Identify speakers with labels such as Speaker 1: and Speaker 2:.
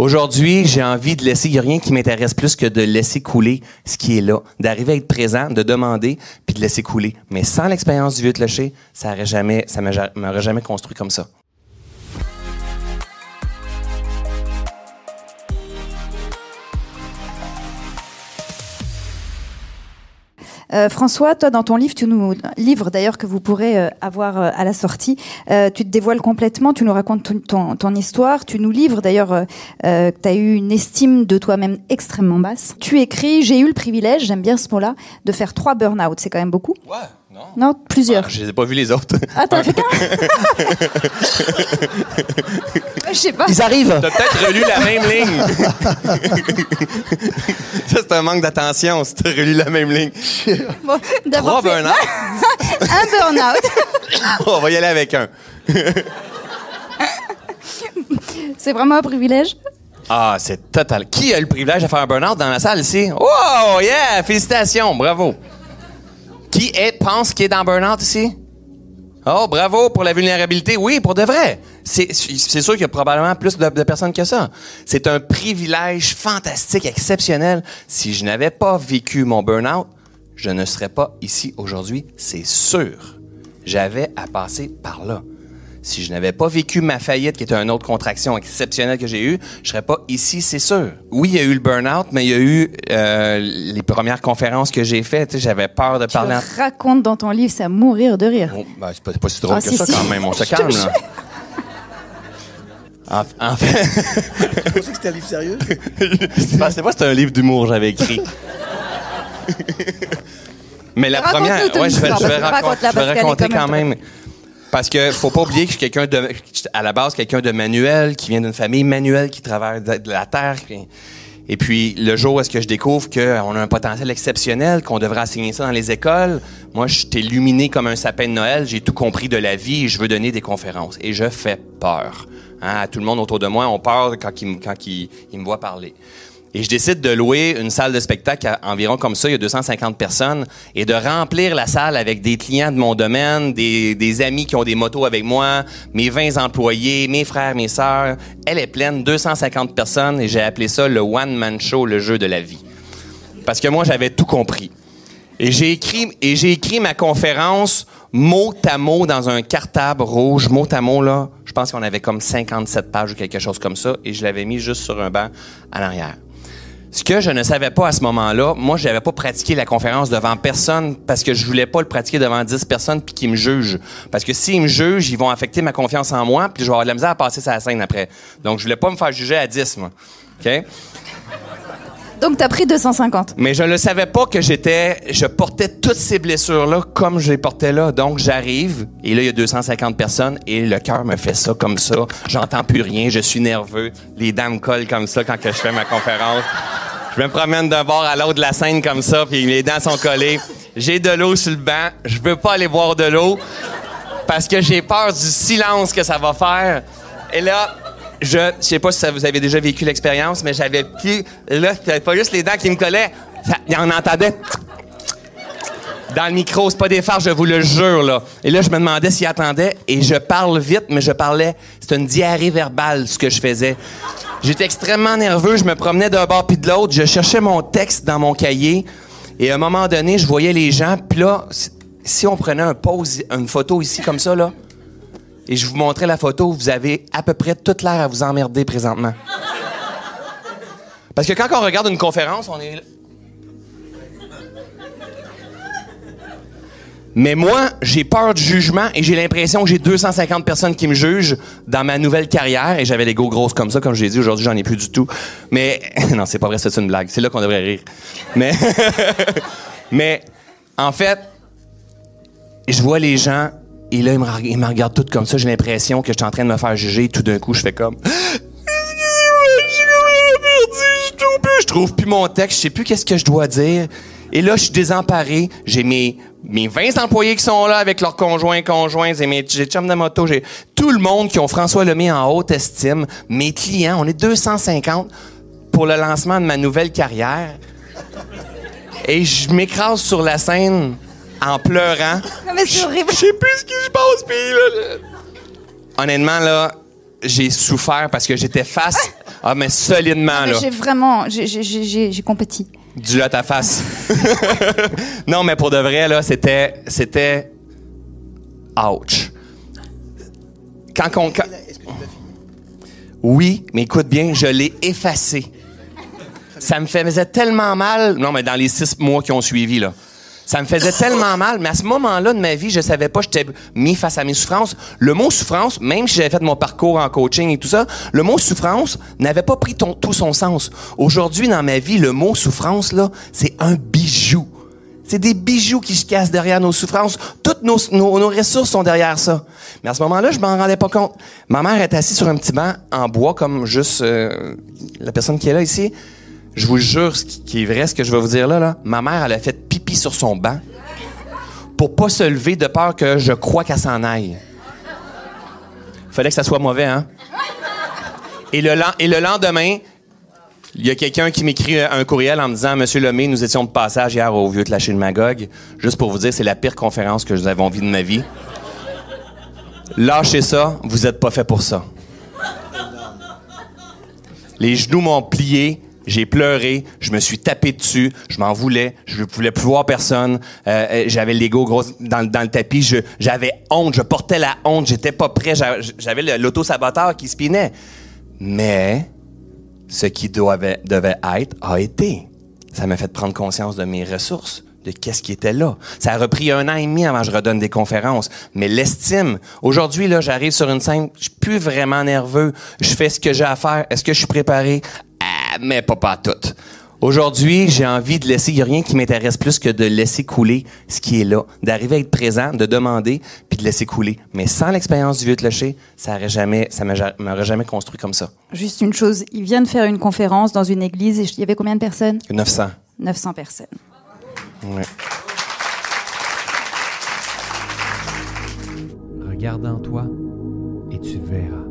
Speaker 1: Aujourd'hui, j'ai envie de laisser, il n'y a rien qui m'intéresse plus que de laisser couler ce qui est là, d'arriver à être présent, de demander, puis de laisser couler. Mais sans l'expérience du vieux clocher, ça ça m'aurait jamais construit comme ça.
Speaker 2: Euh, François, toi, dans ton livre, tu nous livre d'ailleurs que vous pourrez euh, avoir euh, à la sortie, tu te dévoiles complètement, tu nous racontes ton, ton, histoire, tu nous livres d'ailleurs que tu as eu une estime de toi-même extrêmement basse. Tu écris, j'ai eu le privilège, j'aime bien ce mot-là, de faire trois burn-out, c'est quand même beaucoup.
Speaker 1: Ouais.
Speaker 2: Non, plusieurs.
Speaker 1: Je je les ai pas vus les autres.
Speaker 2: Ah, t'as fait Je sais pas.
Speaker 1: Ils arrivent. T'as peut-être relu la même ligne. Ça, c'est un manque d'attention si t'as relu la même ligne. Bon, Trois burn-out.
Speaker 2: un burn-out.
Speaker 1: On va y aller avec un.
Speaker 2: c'est vraiment un privilège.
Speaker 1: Ah, c'est total. Qui a le privilège de faire un burn-out dans la salle ici? Oh, yeah! Félicitations, bravo. Qui est, pense qu'il est dans burn-out ici? Oh, bravo pour la vulnérabilité. Oui, pour de vrai. C'est sûr qu'il y a probablement plus de, personnes que ça. C'est un privilège fantastique, exceptionnel. Si je n'avais pas vécu mon burn-out, je ne serais pas ici aujourd'hui, c'est sûr. J'avais à passer par là si je n'avais pas vécu ma faillite, qui était une autre contraction exceptionnelle que j'ai eue, je serais pas ici, c'est sûr. Oui, il y a eu le burn-out, mais il y a eu euh, les premières conférences que j'ai faites. J'avais peur de parler.
Speaker 2: Tu racontes dans ton livre, c'est à mourir de rire.
Speaker 1: Oh, ben, c'est pas, si drôle ah, que ça quand même. On se calme là. En, fait.
Speaker 3: Je pensais que c'était un livre sérieux?
Speaker 1: je pensais pas que c'était un livre d'humour j'avais écrit. Mais la première, ouais, je vais, je vais, raconter quand même. Parce que faut pas oublier que je suis quelqu'un de, à la base, quelqu'un de manuel, qui vient d'une famille manuelle, qui travaille de, la terre. Et puis, le jour où est-ce que je découvre qu'on a un potentiel exceptionnel, qu'on devrait enseigner ça dans les écoles, moi, je suis illuminé comme un sapin de Noël, j'ai tout compris de la vie et je veux donner des conférences. Et je fais peur. Hein, tout le monde autour de moi ont peur quand ils, quand ils me voient parler. Et je décide de louer une salle de spectacle à environ comme ça, il y a 250 personnes, et de remplir la salle avec des clients de mon domaine, des, des amis qui ont des motos avec moi, mes 20 employés, mes frères, mes sœurs. Elle est pleine, 250 personnes, et j'ai appelé ça le One Man Show, le jeu de la vie. Parce que moi, j'avais tout compris. Et j'ai écrit, et j'ai écrit ma conférence mot à mot dans un cartable rouge, mot à mot, là. Je pense qu'on avait comme 57 pages ou quelque chose comme ça, et je l'avais mis juste sur un banc à l'arrière. Ce que je ne savais pas à ce moment-là, moi, je n'avais pas pratiqué la conférence devant personne parce que je voulais pas le pratiquer devant 10 personnes puis qu'ils me jugent. Parce que s'ils me jugent, ils vont affecter ma confiance en moi puis je vais avoir de la misère à passer sa scène après. Donc, je voulais pas me faire juger à 10, moi. OK?
Speaker 2: Donc, tu as pris 250.
Speaker 1: Mais je ne savais pas que j'étais, je portais toutes ces blessures-là comme je les portais là. Donc, j'arrive, et là, il y a 250 personnes, et le cœur me fait ça comme ça. J'entends plus rien, je suis nerveux. Les dents me collent comme ça quand que je fais ma conférence. Je me promène d'un bord à l'autre de la scène comme ça, puis les dents sont collées. J'ai de l'eau sur le banc. Je veux pas aller boire de l'eau parce que j'ai peur du silence que ça va faire. Et là, je, je sais pas si vous avez déjà vécu l'expérience, mais j'avais plus, là, c'était pas juste les dents qui me collaient. en entendait dans le micro. C'est pas des phares, je vous le jure, là. Et là, je me demandais s'il attendait et je parle vite, mais je parlais. C'est une diarrhée verbale, ce que je faisais. J'étais extrêmement nerveux, je me promenais d'un bord puis de l'autre, je cherchais mon texte dans mon cahier et à un moment donné, je voyais les gens, puis là, si on prenait un pause, une photo ici comme ça là, et je vous montrais la photo, vous avez à peu près toute l'air à vous emmerder présentement. Parce que quand on regarde une conférence, on est Mais moi, j'ai peur du jugement et j'ai l'impression que j'ai 250 personnes qui me jugent dans ma nouvelle carrière et j'avais des go grosses comme ça, comme j'ai dit. Aujourd'hui, j'en ai plus du tout. Mais, non, c'est pas vrai, c'est une blague. C'est là qu'on devrait rire. Mais, mais, en fait, je vois les gens et là, ils me, regardent toutes comme ça. J'ai l'impression que je suis en train de me faire juger. Tout d'un coup, je fais comme, je trouve plus mon texte, je sais plus qu'est-ce que je dois dire. Et là, je suis désemparé. J'ai mes, mes 20 employés qui sont là avec leurs conjoints, conjoints, et mes j'ai chums de moto, j'ai tout le monde qui ont François Lemay en haute estime. Mes clients, on est 250 pour le lancement de ma nouvelle carrière. Et je m'écrase sur la scène en pleurant.
Speaker 2: mais c'est horrible.
Speaker 1: Je sais plus ce qui se passe, puis là, Honnêtement, là, j'ai souffert parce que j'étais face. Ah, mais solidement, là.
Speaker 2: J'ai vraiment. J'ai compéti.
Speaker 1: Du à ta face. non, mais pour de vrai, là, c'était. C'était. Ouch. Quand on. Oui, mais écoute bien, je l'ai effacé. Ça me faisait tellement mal. Non, mais dans les six mois qui ont suivi, là. Ça me faisait tellement mal, mais à ce moment-là de ma vie, je savais pas, j'étais mis face à mes souffrances. Le mot souffrance, même si j'avais fait mon parcours en coaching et tout ça, le mot souffrance n'avait pas pris tout son sens. Aujourd'hui, dans ma vie, le mot souffrance, là, c'est un bijou. C'est des bijoux qui se cassent derrière nos souffrances. Toutes nos, nos, ressources sont derrière ça. Mais à ce moment-là, je m'en rendais pas compte. Ma mère est assise sur un petit banc en bois, comme juste euh, la personne qui est là ici. Je vous jure, ce qui est vrai, ce que je vais vous dire là, là, ma mère, elle a fait pipi sur son banc pour pas se lever de peur que je crois qu'elle s'en aille. Fallait que ça soit mauvais, hein? Et le, lendemain, il y a quelqu'un qui m'écrit un courriel en me disant Monsieur Lemay, nous étions de passage hier au vieux de Magog. Juste pour vous dire, c'est la pire conférence que avez envie de ma vie. Lâchez ça, vous êtes pas fait pour ça. Les genoux m'ont plié, j'ai pleuré, je me suis tapé dessus, je m'en voulais, je ne voulais plus voir personne. Euh, euh, j'avais l'ego gros dans, le tapis, j'avais honte, je portais la honte, j'étais pas prêt, j'avais l'auto-saboteur qui spinait. Mais ce qui devait, devait être a été. Ça m'a fait prendre conscience de mes ressources, de qu'est-ce qui était là. Ça a repris un an et demi avant que je redonne des conférences. Mais l'estime, aujourd'hui, là, j'arrive sur une scène, je suis plus vraiment nerveux. Je fais ce que j'ai à faire. Est-ce que je suis préparé? Mais pas pas tout. Aujourd'hui, j'ai envie de laisser, il n'y a rien qui m'intéresse plus que de laisser couler ce qui est là, d'arriver à être présent, de demander, puis de laisser couler. Mais sans l'expérience du vieux clocher, ça n'aurait jamais, ça m'aurait jamais construit comme ça.
Speaker 2: Juste une chose, il vient de faire une conférence dans une église, et il y avait combien de personnes?
Speaker 1: 900.
Speaker 2: 900 personnes.
Speaker 1: Ouais.
Speaker 4: Regarde en toi et tu verras.